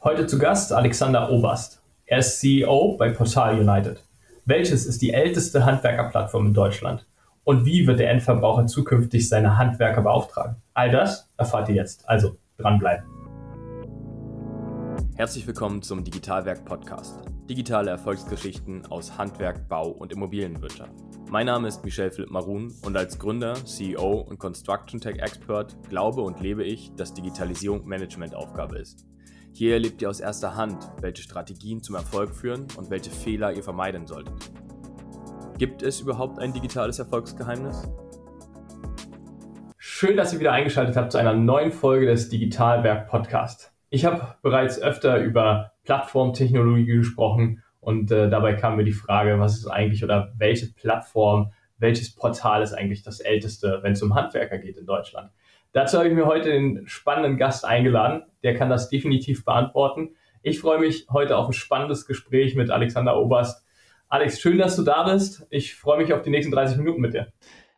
Heute zu Gast Alexander Oberst. Er ist CEO bei Portal United. Welches ist die älteste Handwerkerplattform in Deutschland? Und wie wird der Endverbraucher zukünftig seine Handwerker beauftragen? All das erfahrt ihr jetzt. Also dranbleiben. Herzlich willkommen zum Digitalwerk Podcast. Digitale Erfolgsgeschichten aus Handwerk, Bau und Immobilienwirtschaft. Mein Name ist Michel Philipp Marun und als Gründer, CEO und Construction Tech Expert glaube und lebe ich, dass Digitalisierung Managementaufgabe ist. Hier erlebt ihr aus erster Hand, welche Strategien zum Erfolg führen und welche Fehler ihr vermeiden solltet. Gibt es überhaupt ein digitales Erfolgsgeheimnis? Schön, dass ihr wieder eingeschaltet habt zu einer neuen Folge des Digitalwerk Podcast. Ich habe bereits öfter über Plattformtechnologie gesprochen und äh, dabei kam mir die Frage, was ist eigentlich oder welche Plattform, welches Portal ist eigentlich das älteste, wenn es um Handwerker geht in Deutschland? Dazu habe ich mir heute den spannenden Gast eingeladen. Der kann das definitiv beantworten. Ich freue mich heute auf ein spannendes Gespräch mit Alexander Oberst. Alex, schön, dass du da bist. Ich freue mich auf die nächsten 30 Minuten mit dir.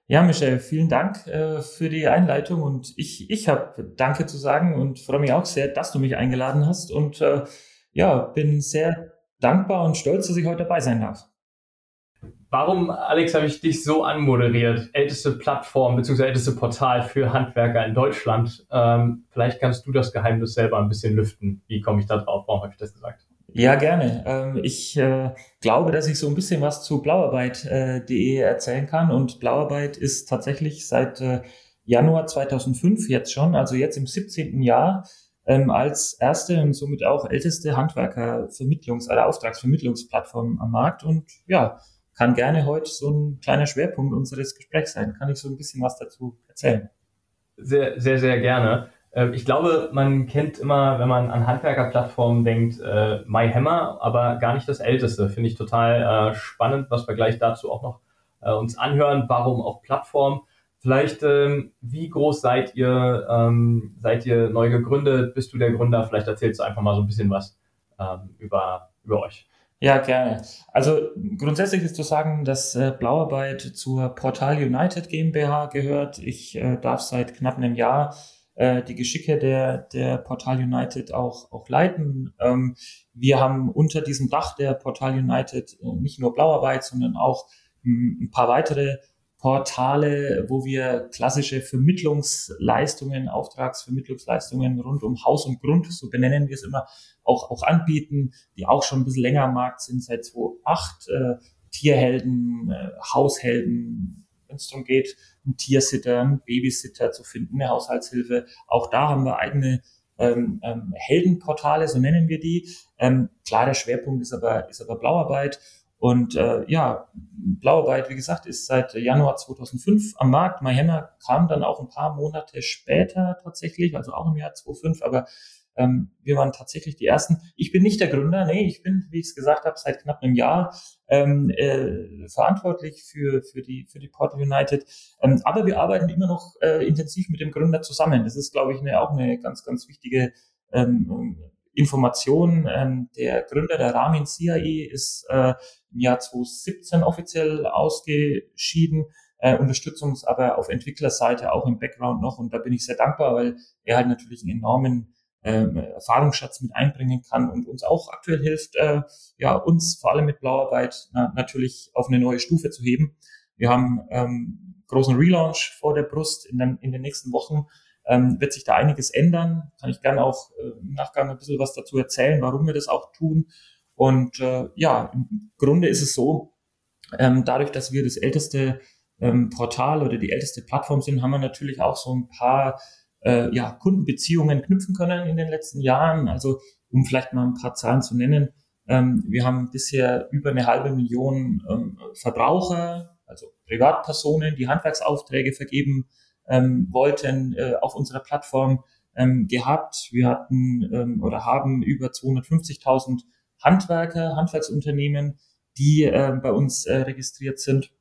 Ja, Michelle, vielen Dank äh, für die Einleitung und ich, ich habe Danke zu sagen und freue mich auch sehr, dass du mich eingeladen hast und äh, ja, bin sehr dankbar und stolz, dass ich heute dabei sein darf. Warum, Alex, habe ich dich so anmoderiert? Älteste Plattform bzw. älteste Portal für Handwerker in Deutschland. Ähm, vielleicht kannst du das Geheimnis selber ein bisschen lüften. Wie komme ich da drauf? Warum habe ich das gesagt? Ja, gerne. Ähm, ich äh, glaube, dass ich so ein bisschen was zu blauarbeit.de äh, erzählen kann. Und Blauarbeit ist tatsächlich seit äh, Januar 2005 jetzt schon, also jetzt im 17. Jahr, ähm, als erste und somit auch älteste Handwerkervermittlungs- oder Auftragsvermittlungsplattform am Markt. Und ja, kann gerne heute so ein kleiner Schwerpunkt unseres Gesprächs sein. Kann ich so ein bisschen was dazu erzählen? Sehr, sehr, sehr gerne. Ähm, ich glaube, man kennt immer, wenn man an Handwerkerplattformen denkt, äh, MyHammer, aber gar nicht das älteste. Finde ich total äh, spannend, was wir gleich dazu auch noch äh, uns anhören. Warum auch Plattform? Vielleicht, ähm, wie groß seid ihr? Ähm, seid ihr neu gegründet? Bist du der Gründer? Vielleicht erzählst du einfach mal so ein bisschen was ähm, über, über euch. Ja, gerne. Also grundsätzlich ist zu sagen, dass äh, Blauarbeit zur Portal United GmbH gehört. Ich äh, darf seit knapp einem Jahr äh, die Geschicke der, der Portal United auch, auch leiten. Ähm, wir haben unter diesem Dach der Portal United äh, nicht nur Blauarbeit, sondern auch m, ein paar weitere Portale, wo wir klassische Vermittlungsleistungen, Auftragsvermittlungsleistungen rund um Haus und Grund, so benennen wir es immer, auch, auch anbieten, die auch schon ein bisschen länger am Markt sind, seit 2008. Äh, Tierhelden, äh, Haushelden, wenn es darum geht, einen Tiersitter, einen Babysitter zu finden, eine Haushaltshilfe. Auch da haben wir eigene ähm, ähm, Heldenportale, so nennen wir die. Ähm, klar, der Schwerpunkt ist aber, ist aber Blauarbeit. Und äh, ja, Blauarbeit, wie gesagt, ist seit Januar 2005 am Markt. MyHammer kam dann auch ein paar Monate später tatsächlich, also auch im Jahr 2005, aber ähm, wir waren tatsächlich die Ersten. Ich bin nicht der Gründer, nee, ich bin, wie ich es gesagt habe, seit knapp einem Jahr ähm, äh, verantwortlich für, für, die, für die Portal United. Ähm, aber wir arbeiten immer noch äh, intensiv mit dem Gründer zusammen. Das ist, glaube ich, eine, auch eine ganz, ganz wichtige ähm, Information. Ähm, der Gründer der Ramin CIE ist äh, im Jahr 2017 offiziell ausgeschieden, äh, unterstützt uns aber auf Entwicklerseite auch im Background noch und da bin ich sehr dankbar, weil er halt natürlich einen enormen ähm, Erfahrungsschatz mit einbringen kann und uns auch aktuell hilft, äh, ja, uns vor allem mit Blauarbeit na, natürlich auf eine neue Stufe zu heben. Wir haben ähm, großen Relaunch vor der Brust in den, in den nächsten Wochen ähm, wird sich da einiges ändern. Kann ich gerne auch äh, im Nachgang ein bisschen was dazu erzählen, warum wir das auch tun. Und äh, ja, im Grunde ist es so, ähm, dadurch, dass wir das älteste ähm, Portal oder die älteste Plattform sind, haben wir natürlich auch so ein paar äh, ja, Kundenbeziehungen knüpfen können in den letzten Jahren. Also um vielleicht mal ein paar Zahlen zu nennen. Ähm, wir haben bisher über eine halbe Million ähm, Verbraucher, also Privatpersonen, die Handwerksaufträge vergeben ähm, wollten äh, auf unserer Plattform ähm, gehabt. Wir hatten ähm, oder haben über 250.000 Handwerker, Handwerksunternehmen, die äh, bei uns äh, registriert sind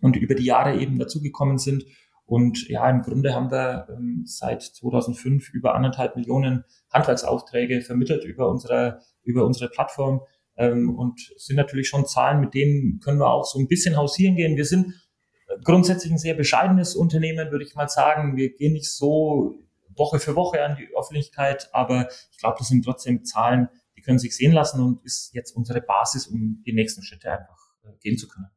und über die Jahre eben dazugekommen sind. Und ja, im Grunde haben wir ähm, seit 2005 über anderthalb Millionen Handwerksaufträge vermittelt über unsere, über unsere Plattform ähm, und sind natürlich schon Zahlen, mit denen können wir auch so ein bisschen hausieren gehen. Wir sind grundsätzlich ein sehr bescheidenes Unternehmen, würde ich mal sagen. Wir gehen nicht so Woche für Woche an die Öffentlichkeit, aber ich glaube, das sind trotzdem Zahlen, die können sich sehen lassen und ist jetzt unsere Basis, um die nächsten Schritte einfach äh, gehen zu können.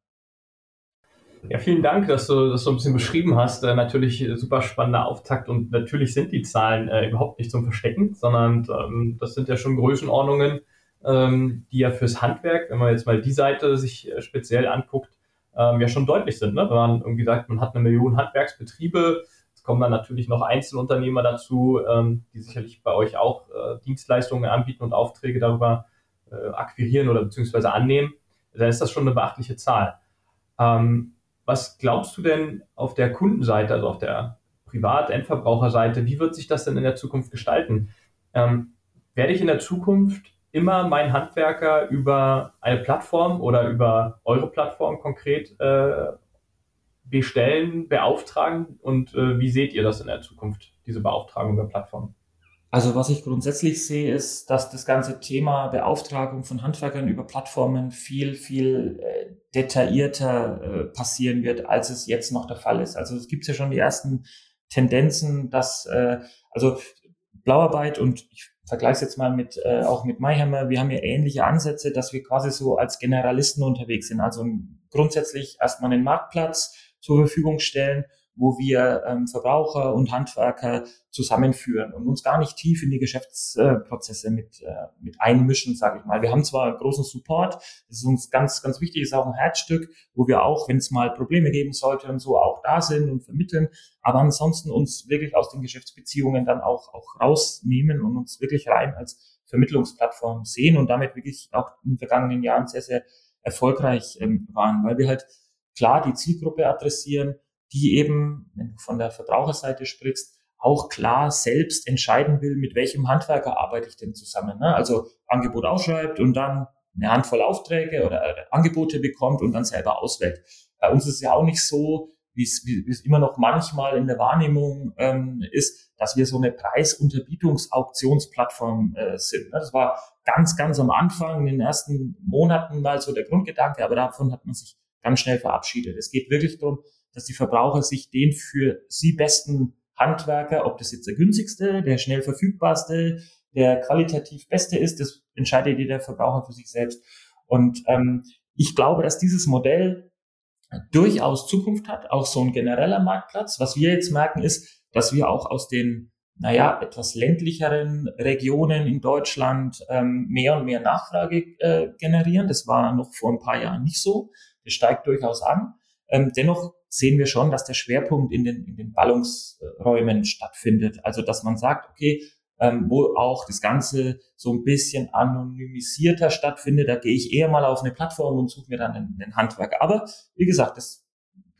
Ja, vielen Dank, dass du das so ein bisschen beschrieben hast. Äh, natürlich super spannender Auftakt und natürlich sind die Zahlen äh, überhaupt nicht zum Verstecken, sondern ähm, das sind ja schon Größenordnungen, ähm, die ja fürs Handwerk, wenn man jetzt mal die Seite sich äh, speziell anguckt, ähm, ja schon deutlich sind. Ne? Wenn man irgendwie sagt, man hat eine Million Handwerksbetriebe, es kommen dann natürlich noch Einzelunternehmer dazu, ähm, die sicherlich bei euch auch äh, Dienstleistungen anbieten und Aufträge darüber äh, akquirieren oder beziehungsweise annehmen, dann ist das schon eine beachtliche Zahl. Ähm, was glaubst du denn auf der Kundenseite, also auf der Privat-Endverbraucherseite, wie wird sich das denn in der Zukunft gestalten? Ähm, werde ich in der Zukunft immer meinen Handwerker über eine Plattform oder über eure Plattform konkret äh, bestellen, beauftragen? Und äh, wie seht ihr das in der Zukunft, diese Beauftragung über Plattformen? Also was ich grundsätzlich sehe, ist, dass das ganze Thema Beauftragung von Handwerkern über Plattformen viel, viel äh, detaillierter äh, passieren wird, als es jetzt noch der Fall ist. Also es gibt ja schon die ersten Tendenzen, dass äh, also Blauarbeit und ich vergleiche es jetzt mal mit äh, auch mit MyHammer, wir haben ja ähnliche Ansätze, dass wir quasi so als Generalisten unterwegs sind. Also grundsätzlich erstmal einen Marktplatz zur Verfügung stellen wo wir ähm, Verbraucher und Handwerker zusammenführen und uns gar nicht tief in die Geschäftsprozesse mit, äh, mit einmischen, sage ich mal. Wir haben zwar großen Support, das ist uns ganz, ganz wichtig, ist auch ein Herzstück, wo wir auch, wenn es mal Probleme geben sollte und so, auch da sind und vermitteln, aber ansonsten uns wirklich aus den Geschäftsbeziehungen dann auch, auch rausnehmen und uns wirklich rein als Vermittlungsplattform sehen und damit wirklich auch in den vergangenen Jahren sehr, sehr erfolgreich ähm, waren, weil wir halt klar die Zielgruppe adressieren, die eben, wenn du von der Verbraucherseite sprichst, auch klar selbst entscheiden will, mit welchem Handwerker arbeite ich denn zusammen. Ne? Also Angebot ausschreibt und dann eine Handvoll Aufträge oder Angebote bekommt und dann selber auswählt. Bei uns ist es ja auch nicht so, wie es, wie es immer noch manchmal in der Wahrnehmung ähm, ist, dass wir so eine Preisunterbietungsauktionsplattform äh, sind. Ne? Das war ganz, ganz am Anfang, in den ersten Monaten mal so der Grundgedanke, aber davon hat man sich ganz schnell verabschiedet. Es geht wirklich darum, dass die Verbraucher sich den für sie besten Handwerker, ob das jetzt der günstigste, der schnell verfügbarste, der qualitativ beste ist, das entscheidet jeder Verbraucher für sich selbst. Und ähm, ich glaube, dass dieses Modell durchaus Zukunft hat, auch so ein genereller Marktplatz. Was wir jetzt merken, ist, dass wir auch aus den, naja, etwas ländlicheren Regionen in Deutschland ähm, mehr und mehr Nachfrage äh, generieren. Das war noch vor ein paar Jahren nicht so. Das steigt durchaus an. Ähm, dennoch sehen wir schon, dass der Schwerpunkt in den, in den Ballungsräumen stattfindet. Also dass man sagt, okay, ähm, wo auch das Ganze so ein bisschen anonymisierter stattfindet, da gehe ich eher mal auf eine Plattform und suche mir dann einen, einen Handwerker. Aber wie gesagt, das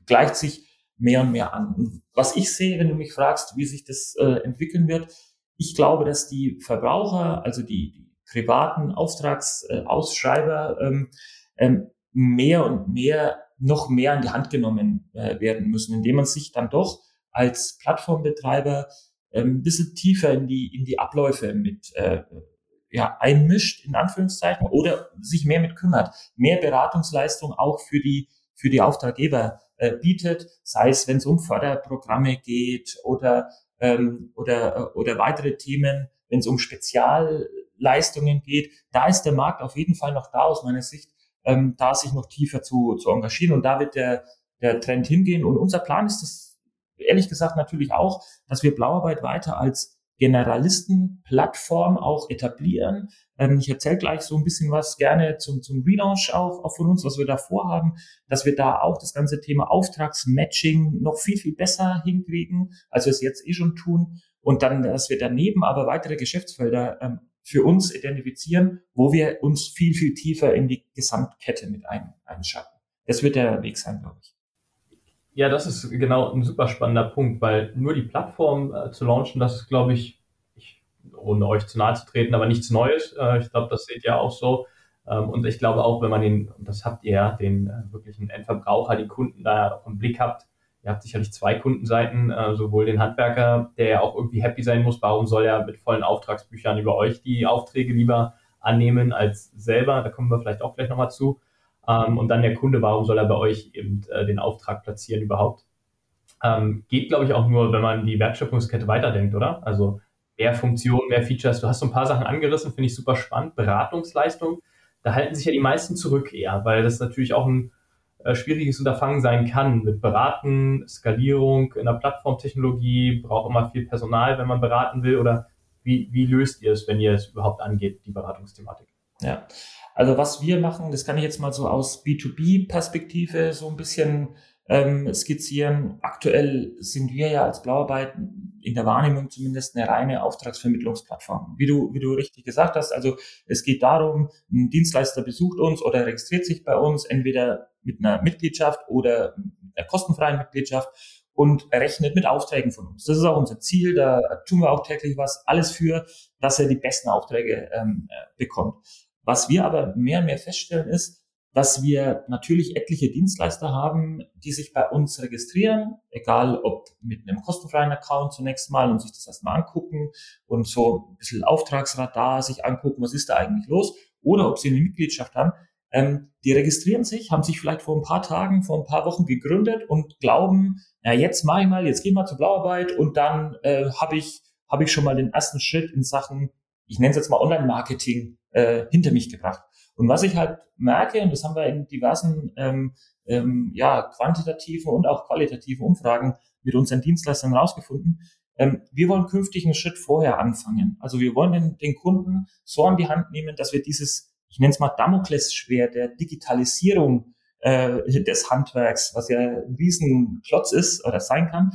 gleicht sich mehr und mehr an. Und was ich sehe, wenn du mich fragst, wie sich das äh, entwickeln wird, ich glaube, dass die Verbraucher, also die, die privaten Auftragsausschreiber, äh, ähm, mehr und mehr noch mehr in die Hand genommen äh, werden müssen, indem man sich dann doch als Plattformbetreiber ähm, ein bisschen tiefer in die, in die Abläufe mit äh, ja, einmischt, in Anführungszeichen, oder sich mehr mit kümmert, mehr Beratungsleistung auch für die, für die Auftraggeber äh, bietet, sei es, wenn es um Förderprogramme geht oder, ähm, oder, äh, oder weitere Themen, wenn es um Spezialleistungen geht. Da ist der Markt auf jeden Fall noch da aus meiner Sicht, ähm, da sich noch tiefer zu, zu engagieren. Und da wird der, der Trend hingehen. Und unser Plan ist es ehrlich gesagt natürlich auch, dass wir Blauarbeit weiter als Generalistenplattform auch etablieren. Ähm, ich erzähle gleich so ein bisschen was gerne zum, zum Relaunch auch, auch von uns, was wir da vorhaben, dass wir da auch das ganze Thema Auftragsmatching noch viel, viel besser hinkriegen, als wir es jetzt eh schon tun. Und dann, dass wir daneben aber weitere Geschäftsfelder ähm, für uns identifizieren, wo wir uns viel, viel tiefer in die Gesamtkette mit ein, einschalten. Das wird der Weg sein, glaube ich. Ja, das ist genau ein super spannender Punkt, weil nur die Plattform äh, zu launchen, das ist, glaube ich, ich, ohne euch zu nahe zu treten, aber nichts Neues. Äh, ich glaube, das seht ihr auch so. Ähm, und ich glaube auch, wenn man den, das habt ihr ja, den äh, wirklichen Endverbraucher, die Kunden da im Blick habt, ihr habt sicherlich zwei Kundenseiten, äh, sowohl den Handwerker, der ja auch irgendwie happy sein muss, warum soll er mit vollen Auftragsbüchern über euch die Aufträge lieber annehmen als selber, da kommen wir vielleicht auch gleich nochmal zu. Ähm, und dann der Kunde, warum soll er bei euch eben äh, den Auftrag platzieren überhaupt? ähm, geht, glaube ich, auch nur, wenn man die Wertschöpfungskette weiterdenkt, oder? Also mehr Funktionen, mehr Features. Du hast so ein paar Sachen angerissen, finde ich super spannend. Beratungsleistung, da halten sich ja die meisten zurück eher, weil das natürlich auch ein schwieriges Unterfangen sein kann. Mit Beraten, Skalierung in der Plattformtechnologie, braucht immer viel Personal, wenn man beraten will. Oder wie, wie löst ihr es, wenn ihr es überhaupt angeht, die Beratungsthematik? Ja, also was wir machen, das kann ich jetzt mal so aus B2B-Perspektive so ein bisschen ähm, skizzieren. Aktuell sind wir ja als Blauarbeit in der Wahrnehmung zumindest eine reine Auftragsvermittlungsplattform. Wie du, wie du richtig gesagt hast, also es geht darum, ein Dienstleister besucht uns oder registriert sich bei uns, entweder mit einer Mitgliedschaft oder einer kostenfreien Mitgliedschaft und rechnet mit Aufträgen von uns. Das ist auch unser Ziel, da tun wir auch täglich was, alles für, dass er die besten Aufträge ähm, äh, bekommt. Was wir aber mehr und mehr feststellen ist, dass wir natürlich etliche Dienstleister haben, die sich bei uns registrieren, egal ob mit einem kostenfreien Account zunächst mal und sich das erstmal angucken und so ein bisschen Auftragsradar sich angucken, was ist da eigentlich los, oder ob sie eine Mitgliedschaft haben. Ähm, die registrieren sich, haben sich vielleicht vor ein paar Tagen, vor ein paar Wochen gegründet und glauben, na jetzt mache ich mal, jetzt gehen wir zur Blauarbeit und dann äh, habe ich, hab ich schon mal den ersten Schritt in Sachen, ich nenne es jetzt mal Online-Marketing, äh, hinter mich gebracht. Und was ich halt merke, und das haben wir in diversen ähm, ähm, ja, quantitativen und auch qualitativen Umfragen mit unseren Dienstleistern rausgefunden, ähm, wir wollen künftig einen Schritt vorher anfangen. Also wir wollen den, den Kunden so an die Hand nehmen, dass wir dieses, ich nenne es mal Damoklesschwert der Digitalisierung äh, des Handwerks, was ja ein Riesenklotz ist oder sein kann,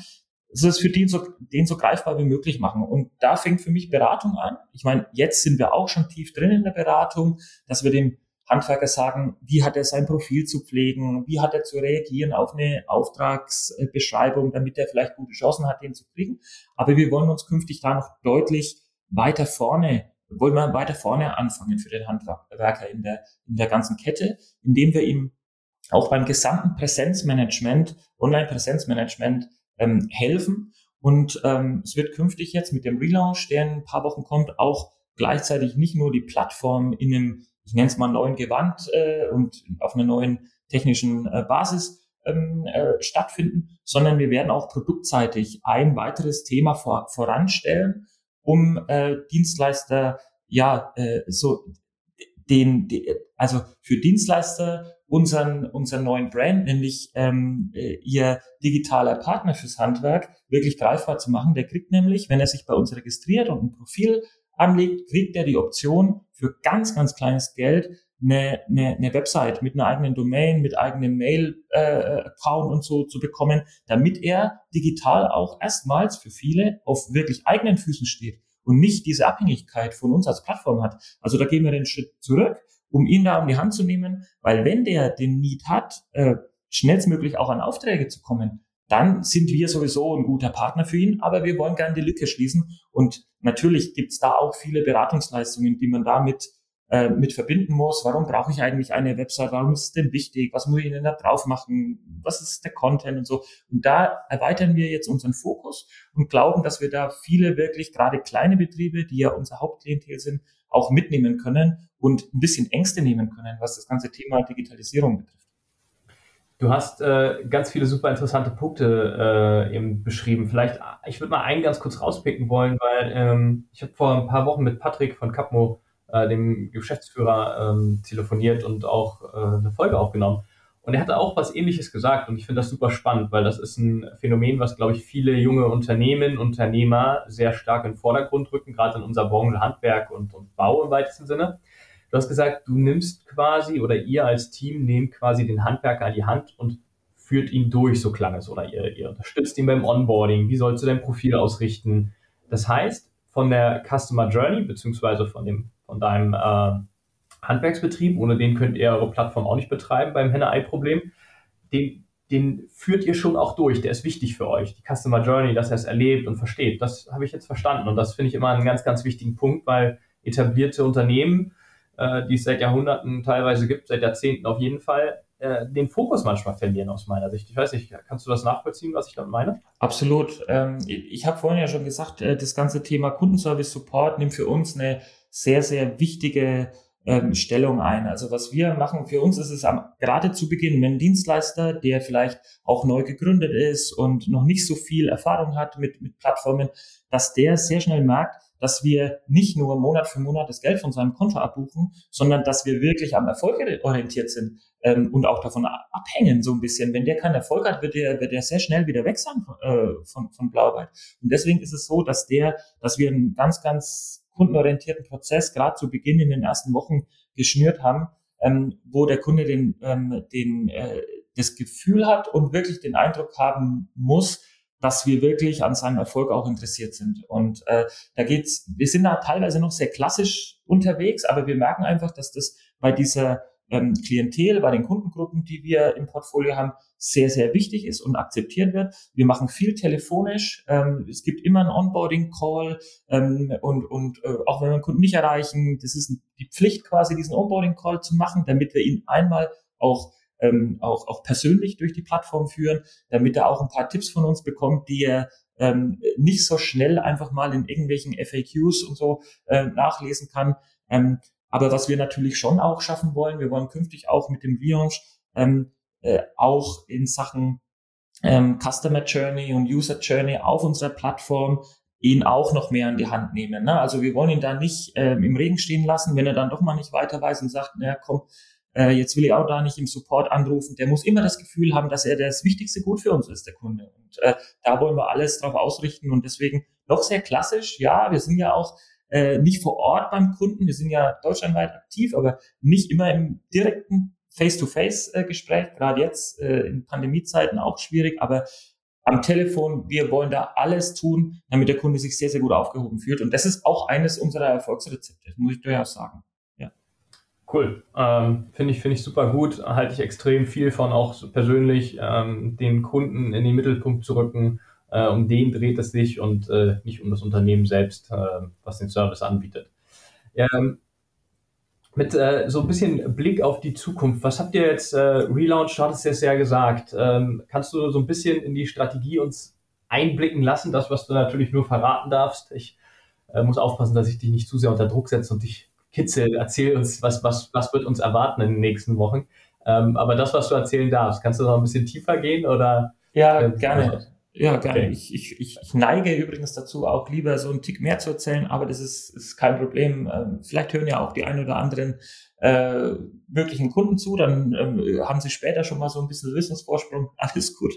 es ist für den so, den so greifbar wie möglich machen. Und da fängt für mich Beratung an. Ich meine, jetzt sind wir auch schon tief drin in der Beratung, dass wir dem Handwerker sagen, wie hat er sein Profil zu pflegen, wie hat er zu reagieren auf eine Auftragsbeschreibung, damit er vielleicht gute Chancen hat, den zu kriegen. Aber wir wollen uns künftig da noch deutlich weiter vorne, wollen wir weiter vorne anfangen für den Handwerker in der, in der ganzen Kette, indem wir ihm auch beim gesamten Präsenzmanagement, Online-Präsenzmanagement ähm, helfen. Und ähm, es wird künftig jetzt mit dem Relaunch, der in ein paar Wochen kommt, auch gleichzeitig nicht nur die Plattform in einem, ich nenne es mal neuen Gewand äh, und auf einer neuen technischen äh, Basis ähm, äh, stattfinden, sondern wir werden auch produktseitig ein weiteres Thema vor, voranstellen, um äh, Dienstleister ja äh, so den, also für Dienstleister unseren, unseren neuen Brand, nämlich ähm, äh, ihr digitaler Partner fürs Handwerk, wirklich greifbar zu machen. Der kriegt nämlich, wenn er sich bei uns registriert und ein Profil anlegt, kriegt er die Option für ganz, ganz kleines Geld eine, eine, eine Website mit einer eigenen Domain, mit eigenem Mail-Account äh, und so zu bekommen, damit er digital auch erstmals für viele auf wirklich eigenen Füßen steht und nicht diese Abhängigkeit von uns als Plattform hat. Also da gehen wir den Schritt zurück um ihn da um die Hand zu nehmen, weil wenn der den Need hat, äh, schnellstmöglich auch an Aufträge zu kommen, dann sind wir sowieso ein guter Partner für ihn, aber wir wollen gerne die Lücke schließen. Und natürlich gibt's da auch viele Beratungsleistungen, die man damit äh, mit verbinden muss. Warum brauche ich eigentlich eine Website? Warum ist es denn wichtig? Was muss ich denn da drauf machen? Was ist der Content und so? Und da erweitern wir jetzt unseren Fokus und glauben, dass wir da viele wirklich, gerade kleine Betriebe, die ja unser Hauptklientel sind, auch mitnehmen können und ein bisschen Ängste nehmen können, was das ganze Thema Digitalisierung betrifft. Du hast äh, ganz viele super interessante Punkte äh, eben beschrieben. Vielleicht, ich würde mal einen ganz kurz rauspicken wollen, weil ähm, ich habe vor ein paar Wochen mit Patrick von Capmo, äh, dem Geschäftsführer, ähm, telefoniert und auch äh, eine Folge aufgenommen. Und er hatte auch was Ähnliches gesagt und ich finde das super spannend, weil das ist ein Phänomen, was, glaube ich, viele junge Unternehmen, Unternehmer sehr stark in den Vordergrund rücken, gerade in unserer Branche Handwerk und, und Bau im weitesten Sinne. Du hast gesagt, du nimmst quasi oder ihr als Team nehmt quasi den Handwerker an die Hand und führt ihn durch, so klang es, oder ihr, ihr unterstützt ihn beim Onboarding. Wie sollst du dein Profil ausrichten? Das heißt, von der Customer Journey, beziehungsweise von dem, von deinem äh, Handwerksbetrieb, ohne den könnt ihr eure Plattform auch nicht betreiben beim Henne-Ei-Problem, den, den führt ihr schon auch durch. Der ist wichtig für euch. Die Customer Journey, dass er es erlebt und versteht. Das habe ich jetzt verstanden. Und das finde ich immer einen ganz, ganz wichtigen Punkt, weil etablierte Unternehmen, äh, die es seit Jahrhunderten teilweise gibt, seit Jahrzehnten auf jeden Fall, äh, den Fokus manchmal verlieren aus meiner Sicht. Ich weiß nicht, kannst du das nachvollziehen, was ich damit meine? Absolut. Ähm, ich habe vorhin ja schon gesagt, äh, das ganze Thema Kundenservice Support nimmt für uns eine sehr, sehr wichtige ähm, Stellung ein. Also was wir machen, für uns ist es am, gerade zu Beginn, wenn ein Dienstleister, der vielleicht auch neu gegründet ist und noch nicht so viel Erfahrung hat mit, mit Plattformen, dass der sehr schnell merkt, dass wir nicht nur Monat für Monat das Geld von seinem Konto abbuchen, sondern dass wir wirklich am Erfolg orientiert sind ähm, und auch davon abhängen so ein bisschen. Wenn der keinen Erfolg hat, wird der, wird der sehr schnell wieder weg sein äh, von, von Blauarbeit. Und deswegen ist es so, dass der, dass wir einen ganz, ganz kundenorientierten Prozess gerade zu Beginn in den ersten Wochen geschnürt haben, ähm, wo der Kunde den, ähm, den, äh, das Gefühl hat und wirklich den Eindruck haben muss, dass wir wirklich an seinem Erfolg auch interessiert sind. Und äh, da geht's, wir sind da teilweise noch sehr klassisch unterwegs, aber wir merken einfach, dass das bei dieser ähm, Klientel, bei den Kundengruppen, die wir im Portfolio haben, sehr, sehr wichtig ist und akzeptiert wird. Wir machen viel telefonisch. Ähm, es gibt immer einen Onboarding-Call ähm, und, und äh, auch wenn wir einen Kunden nicht erreichen, das ist die Pflicht quasi, diesen Onboarding-Call zu machen, damit wir ihn einmal auch ähm, auch, auch persönlich durch die Plattform führen, damit er auch ein paar Tipps von uns bekommt, die er ähm, nicht so schnell einfach mal in irgendwelchen FAQs und so äh, nachlesen kann. Ähm, aber was wir natürlich schon auch schaffen wollen, wir wollen künftig auch mit dem Relaunch ähm, äh, auch in Sachen ähm, Customer Journey und User Journey auf unserer Plattform ihn auch noch mehr in die Hand nehmen. Ne? Also wir wollen ihn da nicht ähm, im Regen stehen lassen, wenn er dann doch mal nicht weiter weiß und sagt, naja, komm, äh, jetzt will ich auch da nicht im Support anrufen. Der muss immer das Gefühl haben, dass er das wichtigste Gut für uns ist, der Kunde. Und äh, da wollen wir alles drauf ausrichten und deswegen noch sehr klassisch. Ja, wir sind ja auch äh, nicht vor Ort beim Kunden, wir sind ja deutschlandweit aktiv, aber nicht immer im direkten Face-to-Face-Gespräch, gerade jetzt äh, in Pandemiezeiten auch schwierig, aber am Telefon, wir wollen da alles tun, damit der Kunde sich sehr, sehr gut aufgehoben fühlt. Und das ist auch eines unserer Erfolgsrezepte, muss ich durchaus sagen. Cool. Ähm, Finde ich, finde ich super gut. Halte ich extrem viel von, auch persönlich, ähm, den Kunden in den Mittelpunkt zu rücken. Äh, um den dreht es sich und äh, nicht um das Unternehmen selbst, äh, was den Service anbietet. Ähm, mit äh, so ein bisschen Blick auf die Zukunft, was habt ihr jetzt, äh, Relaunch, du hattest es ja gesagt, ähm, kannst du so ein bisschen in die Strategie uns einblicken lassen, das, was du natürlich nur verraten darfst? Ich äh, muss aufpassen, dass ich dich nicht zu sehr unter Druck setze und dich Kitzel, erzähl uns, was, was, was wird uns erwarten in den nächsten Wochen. Ähm, aber das, was du erzählen darfst, kannst du noch ein bisschen tiefer gehen oder? Ja, äh, gerne. Ja, gerne. Okay. Ich, ich, ich neige übrigens dazu, auch lieber so einen Tick mehr zu erzählen, aber das ist, ist kein Problem. Ähm, vielleicht hören ja auch die ein oder anderen äh, möglichen Kunden zu, dann ähm, haben sie später schon mal so ein bisschen Wissensvorsprung. Alles gut.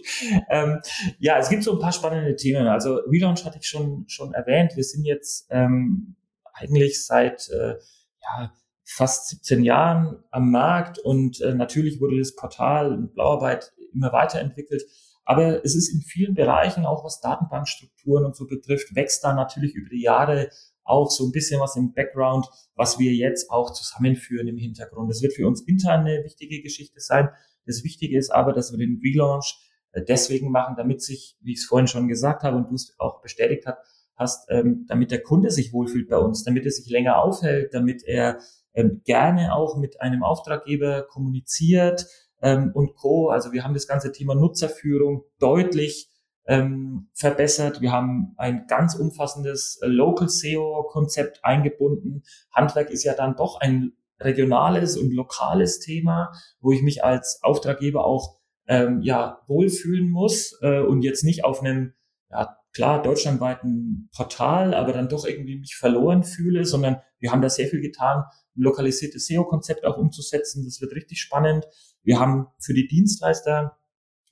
Ähm, ja, es gibt so ein paar spannende Themen. Also Relaunch hatte ich schon, schon erwähnt. Wir sind jetzt ähm, eigentlich seit äh, ja, fast 17 Jahren am Markt und äh, natürlich wurde das Portal und Blauarbeit immer weiterentwickelt. Aber es ist in vielen Bereichen, auch was Datenbankstrukturen und so betrifft, wächst da natürlich über die Jahre auch so ein bisschen was im Background, was wir jetzt auch zusammenführen im Hintergrund. Das wird für uns intern eine wichtige Geschichte sein. Das Wichtige ist aber, dass wir den Relaunch äh, deswegen machen, damit sich, wie ich es vorhin schon gesagt habe und du es auch bestätigt hast, hast, ähm, damit der Kunde sich wohlfühlt bei uns, damit er sich länger aufhält, damit er ähm, gerne auch mit einem Auftraggeber kommuniziert ähm, und Co. Also wir haben das ganze Thema Nutzerführung deutlich ähm, verbessert. Wir haben ein ganz umfassendes äh, Local SEO-Konzept eingebunden. Handwerk ist ja dann doch ein regionales und lokales Thema, wo ich mich als Auftraggeber auch ähm, ja wohlfühlen muss äh, und jetzt nicht auf einem ja, klar deutschlandweiten Portal, aber dann doch irgendwie mich verloren fühle, sondern wir haben da sehr viel getan, ein lokalisiertes SEO-Konzept auch umzusetzen. Das wird richtig spannend. Wir haben für die Dienstleister,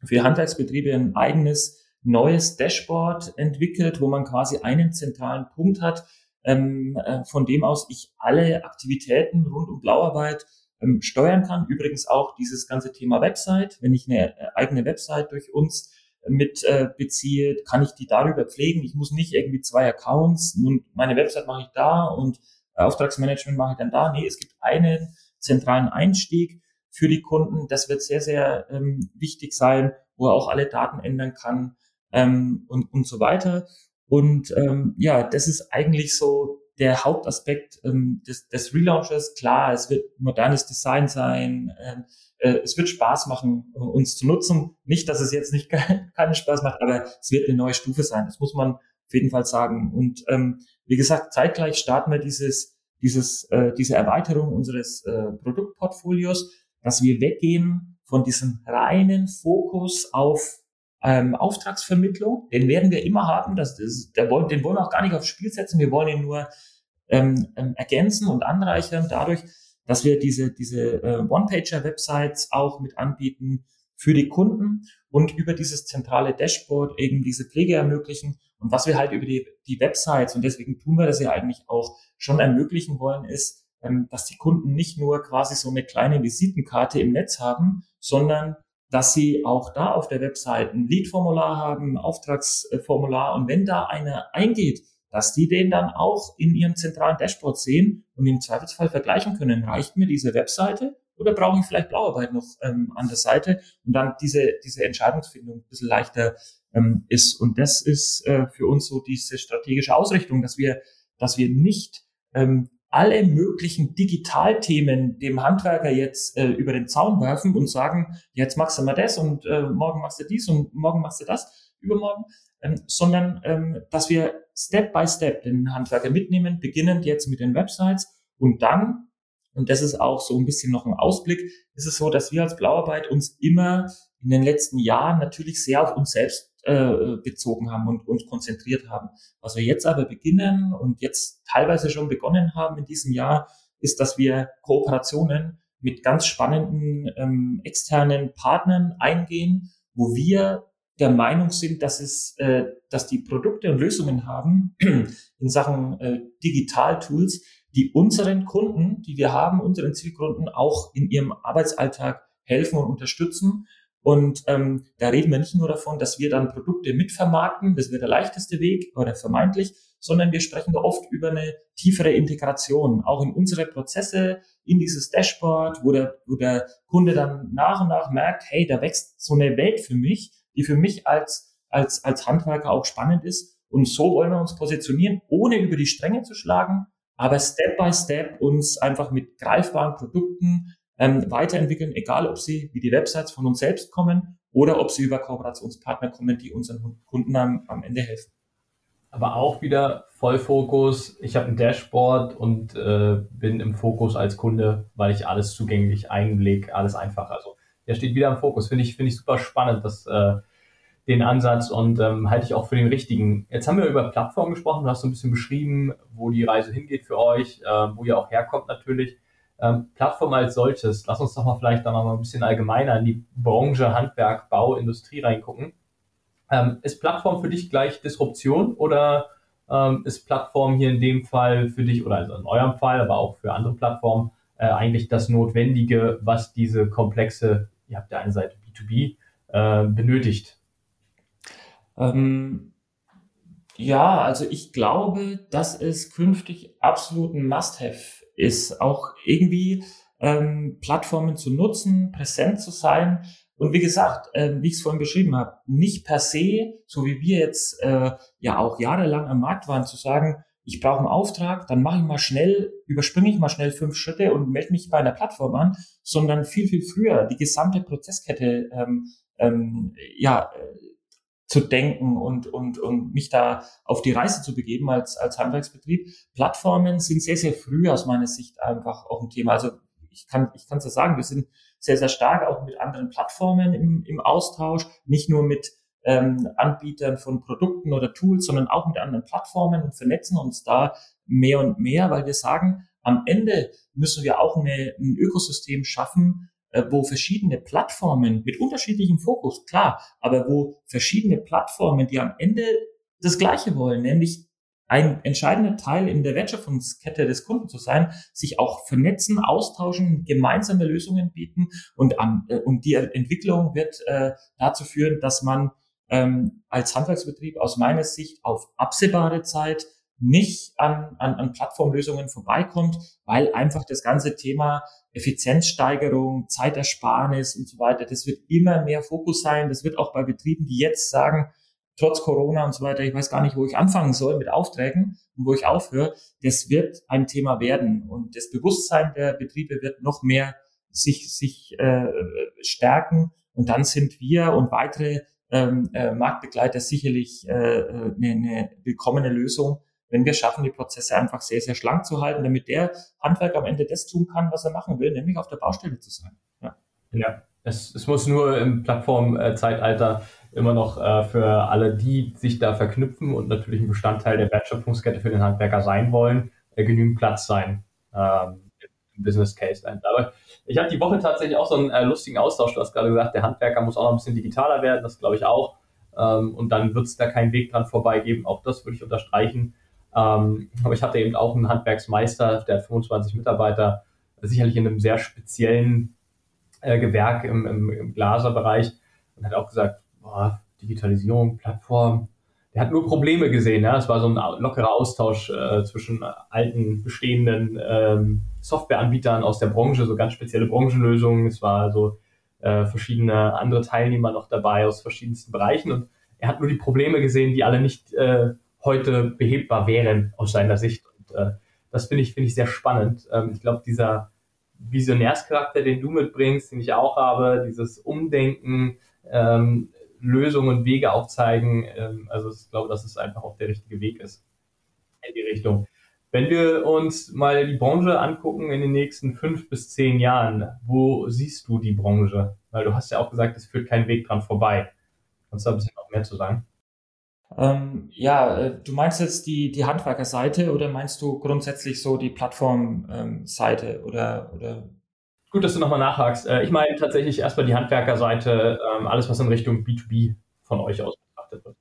für Handwerksbetriebe ein eigenes neues Dashboard entwickelt, wo man quasi einen zentralen Punkt hat, ähm, äh, von dem aus ich alle Aktivitäten rund um Blauarbeit ähm, steuern kann. Übrigens auch dieses ganze Thema Website. Wenn ich eine äh, eigene Website durch uns mit äh, beziehe, kann ich die darüber pflegen. Ich muss nicht irgendwie zwei Accounts, nun meine Website mache ich da und äh, Auftragsmanagement mache ich dann da. Nee, es gibt einen zentralen Einstieg für die Kunden. Das wird sehr, sehr ähm, wichtig sein, wo er auch alle Daten ändern kann ähm, und, und so weiter. Und ähm, ja, das ist eigentlich so der Hauptaspekt ähm, des, des Relaunches. Klar, es wird modernes Design sein, ähm, äh, es wird Spaß machen, uns zu nutzen. Nicht, dass es jetzt nicht keinen Spaß macht, aber es wird eine neue Stufe sein. Das muss man auf jeden Fall sagen. Und ähm, wie gesagt, zeitgleich starten wir dieses dieses, äh, diese Erweiterung unseres äh, Produktportfolios, dass wir weggehen von diesem reinen Fokus auf ähm, Auftragsvermittlung. Den werden wir immer haben. Das, das, der den wollen wir auch gar nicht aufs Spiel setzen. Wir wollen ihn nur ähm, ähm, ergänzen und anreichern dadurch, dass wir diese, diese äh, One-Pager-Websites auch mit anbieten für die Kunden und über dieses zentrale Dashboard eben diese Pflege ermöglichen. Und was wir halt über die, die Websites, und deswegen tun wir das ja eigentlich auch, schon ermöglichen wollen, ist, ähm, dass die Kunden nicht nur quasi so eine kleine Visitenkarte im Netz haben, sondern dass sie auch da auf der Website ein Lead-Formular haben, ein Auftragsformular. Und wenn da einer eingeht, dass die den dann auch in ihrem zentralen Dashboard sehen und im Zweifelsfall vergleichen können. Reicht mir diese Webseite oder brauche ich vielleicht Blauarbeit noch ähm, an der Seite und dann diese, diese Entscheidungsfindung ein bisschen leichter ähm, ist. Und das ist äh, für uns so diese strategische Ausrichtung, dass wir, dass wir nicht ähm, alle möglichen Digitalthemen dem Handwerker jetzt äh, über den Zaun werfen und sagen, jetzt machst du mal das und äh, morgen machst du dies und morgen machst du das, übermorgen, ähm, sondern ähm, dass wir Step by Step den Handwerker mitnehmen, beginnend jetzt mit den Websites und dann, und das ist auch so ein bisschen noch ein Ausblick, ist es so, dass wir als Blauarbeit uns immer in den letzten Jahren natürlich sehr auf uns selbst äh, bezogen haben und uns konzentriert haben. Was wir jetzt aber beginnen und jetzt teilweise schon begonnen haben in diesem Jahr, ist, dass wir Kooperationen mit ganz spannenden ähm, externen Partnern eingehen, wo wir der Meinung sind, dass es, äh, dass die Produkte und Lösungen haben in Sachen äh, Digital-Tools, die unseren Kunden, die wir haben, unseren Zielkunden auch in ihrem Arbeitsalltag helfen und unterstützen. Und ähm, da reden wir nicht nur davon, dass wir dann Produkte mitvermarkten, das wäre der leichteste Weg oder vermeintlich, sondern wir sprechen da oft über eine tiefere Integration, auch in unsere Prozesse, in dieses Dashboard, wo der, wo der Kunde dann nach und nach merkt, hey, da wächst so eine Welt für mich, die für mich als, als, als Handwerker auch spannend ist. Und so wollen wir uns positionieren, ohne über die Stränge zu schlagen, aber Step by Step uns einfach mit greifbaren Produkten ähm, weiterentwickeln, egal ob sie wie die Websites von uns selbst kommen oder ob sie über Kooperationspartner kommen, die unseren Kunden am, am Ende helfen. Aber auch wieder Vollfokus. Ich habe ein Dashboard und äh, bin im Fokus als Kunde, weil ich alles zugänglich, Einblick, alles einfach. Also der steht wieder im Fokus. Finde ich, finde ich super spannend, dass äh, den Ansatz und ähm, halte ich auch für den richtigen. Jetzt haben wir über Plattformen gesprochen. Du hast so ein bisschen beschrieben, wo die Reise hingeht für euch, äh, wo ihr auch herkommt natürlich. Ähm, Plattform als solches, lass uns doch mal vielleicht noch mal ein bisschen allgemeiner in die Branche, Handwerk, Bau, Industrie reingucken. Ähm, ist Plattform für dich gleich Disruption oder ähm, ist Plattform hier in dem Fall für dich oder also in eurem Fall, aber auch für andere Plattformen äh, eigentlich das Notwendige, was diese komplexe, ihr habt ja eine Seite B2B, äh, benötigt? Ähm, ja, also ich glaube, dass es künftig absolut ein Must-Have ist, auch irgendwie ähm, Plattformen zu nutzen, präsent zu sein. Und wie gesagt, äh, wie ich es vorhin beschrieben habe, nicht per se, so wie wir jetzt äh, ja auch jahrelang am Markt waren, zu sagen, ich brauche einen Auftrag, dann mache ich mal schnell, überspringe ich mal schnell fünf Schritte und melde mich bei einer Plattform an, sondern viel, viel früher die gesamte Prozesskette ähm, ähm, ja, zu denken und, und, und mich da auf die Reise zu begeben als, als Handwerksbetrieb. Plattformen sind sehr, sehr früh aus meiner Sicht einfach auch ein Thema. Also ich kann ich kann es ja sagen, wir sind sehr, sehr stark auch mit anderen Plattformen im, im Austausch, nicht nur mit ähm, Anbietern von Produkten oder Tools, sondern auch mit anderen Plattformen und vernetzen uns da mehr und mehr, weil wir sagen, am Ende müssen wir auch eine, ein Ökosystem schaffen, äh, wo verschiedene Plattformen mit unterschiedlichem Fokus, klar, aber wo verschiedene Plattformen, die am Ende das Gleiche wollen, nämlich ein entscheidender Teil in der Wertschöpfungskette des Kunden zu sein, sich auch vernetzen, austauschen, gemeinsame Lösungen bieten und, an, äh, und die Entwicklung wird äh, dazu führen, dass man ähm, als Handwerksbetrieb aus meiner Sicht auf absehbare Zeit nicht an, an, an Plattformlösungen vorbeikommt, weil einfach das ganze Thema Effizienzsteigerung, Zeitersparnis und so weiter, das wird immer mehr Fokus sein. Das wird auch bei Betrieben, die jetzt sagen, trotz Corona und so weiter, ich weiß gar nicht, wo ich anfangen soll mit Aufträgen und wo ich aufhöre, das wird ein Thema werden. Und das Bewusstsein der Betriebe wird noch mehr sich, sich äh, stärken. Und dann sind wir und weitere ähm, äh, Marktbegleiter sicherlich äh, eine, eine willkommene Lösung, wenn wir schaffen, die Prozesse einfach sehr, sehr schlank zu halten, damit der Handwerker am Ende das tun kann, was er machen will, nämlich auf der Baustelle zu sein. Ja, ja. Es, es muss nur im Plattformzeitalter immer noch äh, für alle, die sich da verknüpfen und natürlich ein Bestandteil der Wertschöpfungskette für den Handwerker sein wollen, äh, genügend Platz sein ähm, im Business Case. Aber ich habe die Woche tatsächlich auch so einen äh, lustigen Austausch. Du hast gerade gesagt, der Handwerker muss auch noch ein bisschen digitaler werden, das glaube ich auch. Ähm, und dann wird es da keinen Weg dran vorbeigeben. Auch das würde ich unterstreichen. Ähm, aber ich hatte eben auch einen Handwerksmeister, der hat 25 Mitarbeiter, sicherlich in einem sehr speziellen äh, Gewerk im, im, im Glaserbereich und hat auch gesagt, boah, Digitalisierung, Plattform, der hat nur Probleme gesehen. Ja? Es war so ein lockerer Austausch äh, zwischen alten, bestehenden ähm, Softwareanbietern aus der Branche, so ganz spezielle Branchenlösungen. Es war so äh, verschiedene andere Teilnehmer noch dabei aus verschiedensten Bereichen und er hat nur die Probleme gesehen, die alle nicht äh, heute behebbar wären aus seiner Sicht. Und äh, das finde ich, finde ich sehr spannend. Ähm, ich glaube, dieser Visionärscharakter, den du mitbringst, den ich auch habe, dieses Umdenken, ähm, Lösungen und Wege aufzeigen. Ähm, also ich glaube, dass es einfach auch der richtige Weg ist in die Richtung. Wenn wir uns mal die Branche angucken in den nächsten fünf bis zehn Jahren, wo siehst du die Branche? Weil du hast ja auch gesagt, es führt kein Weg dran vorbei. Kannst du da ein bisschen noch mehr zu sagen? Ähm, ja, äh, du meinst jetzt die, die Handwerkerseite oder meinst du grundsätzlich so die Plattformseite ähm, oder, oder Gut, dass du nochmal nachhakst. Äh, ich meine tatsächlich erstmal die Handwerkerseite, ähm, alles, was in Richtung B2B von euch aus betrachtet wird.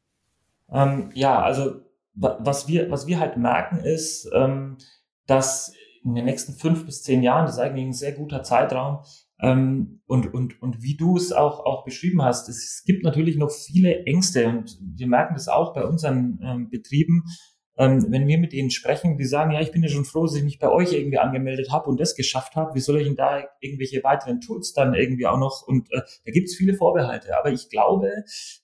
Ähm, ja, also was wir, was wir halt merken ist, ähm, dass in den nächsten fünf bis zehn Jahren, das ist eigentlich ein sehr guter Zeitraum, ähm, und, und, und wie du es auch, auch beschrieben hast, es gibt natürlich noch viele Ängste und wir merken das auch bei unseren ähm, Betrieben, ähm, wenn wir mit ihnen sprechen, die sagen, ja, ich bin ja schon froh, dass ich mich bei euch irgendwie angemeldet habe und das geschafft habe. Wie soll ich denn da irgendwelche weiteren Tools dann irgendwie auch noch? Und äh, da gibt es viele Vorbehalte. Aber ich glaube,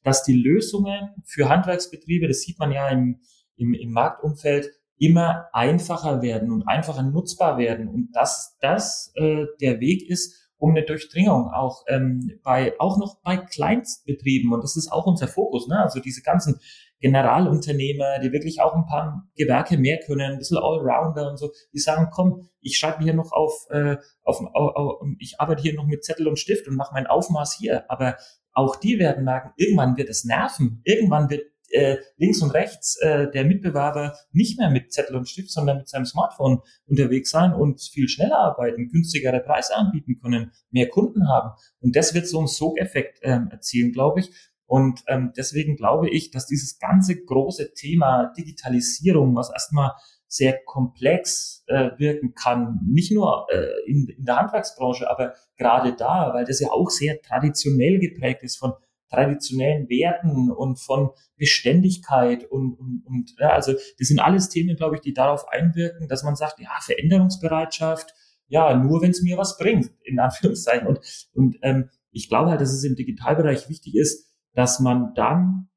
dass die Lösungen für Handwerksbetriebe, das sieht man ja im, im, im Marktumfeld, immer einfacher werden und einfacher nutzbar werden und dass das äh, der Weg ist, um eine Durchdringung auch ähm, bei auch noch bei Kleinstbetrieben und das ist auch unser Fokus, ne? Also diese ganzen Generalunternehmer, die wirklich auch ein paar Gewerke mehr können, ein bisschen Allrounder und so, die sagen, komm, ich schreibe hier noch auf, äh, auf, auf, auf, ich arbeite hier noch mit Zettel und Stift und mache mein Aufmaß hier. Aber auch die werden merken, irgendwann wird es nerven, irgendwann wird äh, links und rechts äh, der Mitbewerber nicht mehr mit Zettel und Stift, sondern mit seinem Smartphone unterwegs sein und viel schneller arbeiten, günstigere Preise anbieten können, mehr Kunden haben. Und das wird so einen Sogeffekt ähm, erzielen, glaube ich. Und ähm, deswegen glaube ich, dass dieses ganze große Thema Digitalisierung, was erstmal sehr komplex äh, wirken kann, nicht nur äh, in, in der Handwerksbranche, aber gerade da, weil das ja auch sehr traditionell geprägt ist von traditionellen Werten und von Beständigkeit und, und, und ja, also das sind alles Themen, glaube ich, die darauf einwirken, dass man sagt, ja, Veränderungsbereitschaft, ja, nur wenn es mir was bringt, in Anführungszeichen. Und, und ähm, ich glaube halt, dass es im Digitalbereich wichtig ist, dass man dann,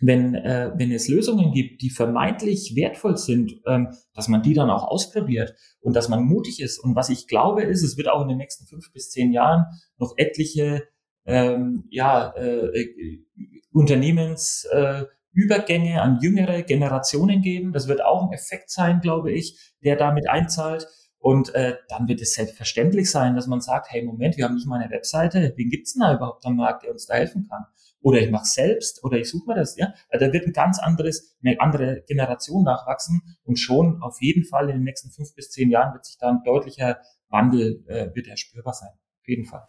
wenn, äh, wenn es Lösungen gibt, die vermeintlich wertvoll sind, ähm, dass man die dann auch ausprobiert und dass man mutig ist. Und was ich glaube ist, es wird auch in den nächsten fünf bis zehn Jahren noch etliche ähm, ja, äh, äh Unternehmensübergänge an jüngere Generationen geben. Das wird auch ein Effekt sein, glaube ich, der damit einzahlt. Und äh, dann wird es selbstverständlich sein, dass man sagt, hey, Moment, wir haben nicht mal eine Webseite. Wen gibt's denn da überhaupt am Markt, der uns da helfen kann? oder ich mache selbst oder ich suche mir das, ja. Also da wird ein ganz anderes, eine andere Generation nachwachsen und schon auf jeden Fall in den nächsten fünf bis zehn Jahren wird sich da ein deutlicher Wandel, äh, wird er spürbar sein. Auf jeden Fall.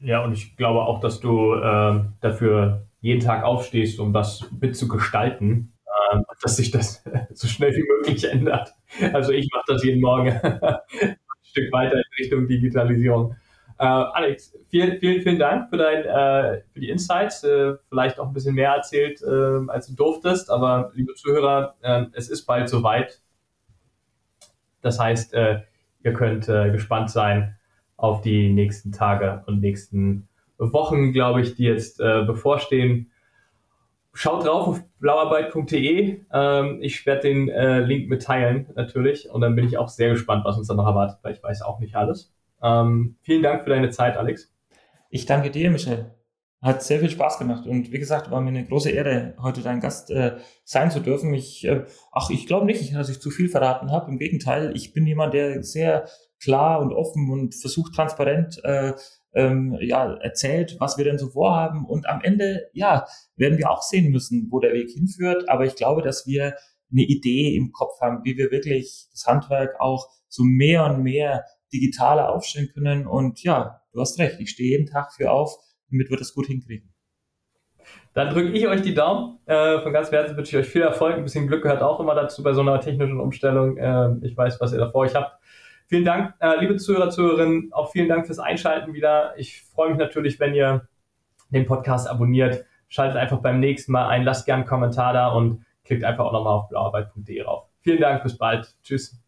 Ja, und ich glaube auch, dass du äh, dafür jeden Tag aufstehst, um das mitzugestalten, äh, dass sich das so schnell wie möglich ändert. Also ich mache das jeden Morgen ein Stück weiter in Richtung Digitalisierung. Äh, Alex, vielen, vielen, vielen Dank für, dein, äh, für die Insights. Äh, vielleicht auch ein bisschen mehr erzählt, äh, als du durftest. Aber liebe Zuhörer, äh, es ist bald soweit. Das heißt, äh, ihr könnt gespannt sein auf die nächsten Tage und nächsten Wochen, glaube ich, die jetzt bevorstehen. Schaut drauf auf blauarbeit.de. Ähm, ich werde den Link mitteilen, natürlich. Und dann bin ich auch sehr gespannt, was uns da noch erwartet, weil ich weiß auch nicht alles. Ähm, vielen Dank für deine Zeit, Alex. Ich danke dir, Michel. Hat sehr viel Spaß gemacht und wie gesagt, war mir eine große Ehre, heute dein Gast äh, sein zu dürfen. Ich, äh, ach, ich glaube nicht, dass ich zu viel verraten habe. Im Gegenteil, ich bin jemand, der sehr klar und offen und versucht transparent äh, ähm, ja, erzählt, was wir denn so vorhaben. Und am Ende, ja, werden wir auch sehen müssen, wo der Weg hinführt. Aber ich glaube, dass wir eine Idee im Kopf haben, wie wir wirklich das Handwerk auch so mehr und mehr digitaler aufstellen können. Und ja, du hast recht, ich stehe jeden Tag für auf, damit wir das gut hinkriegen. Dann drücke ich euch die Daumen. Äh, von ganz Herzen wünsche ich euch viel Erfolg. Ein bisschen Glück gehört auch immer dazu bei so einer technischen Umstellung. Äh, ich weiß, was ihr da vor euch habt. Vielen Dank, äh, liebe Zuhörer, Zuhörerinnen. Auch vielen Dank fürs Einschalten wieder. Ich freue mich natürlich, wenn ihr den Podcast abonniert. Schaltet einfach beim nächsten Mal ein, lasst gerne einen Kommentar da und klickt einfach auch nochmal auf blauarbeit.de rauf. Vielen Dank, bis bald. Tschüss.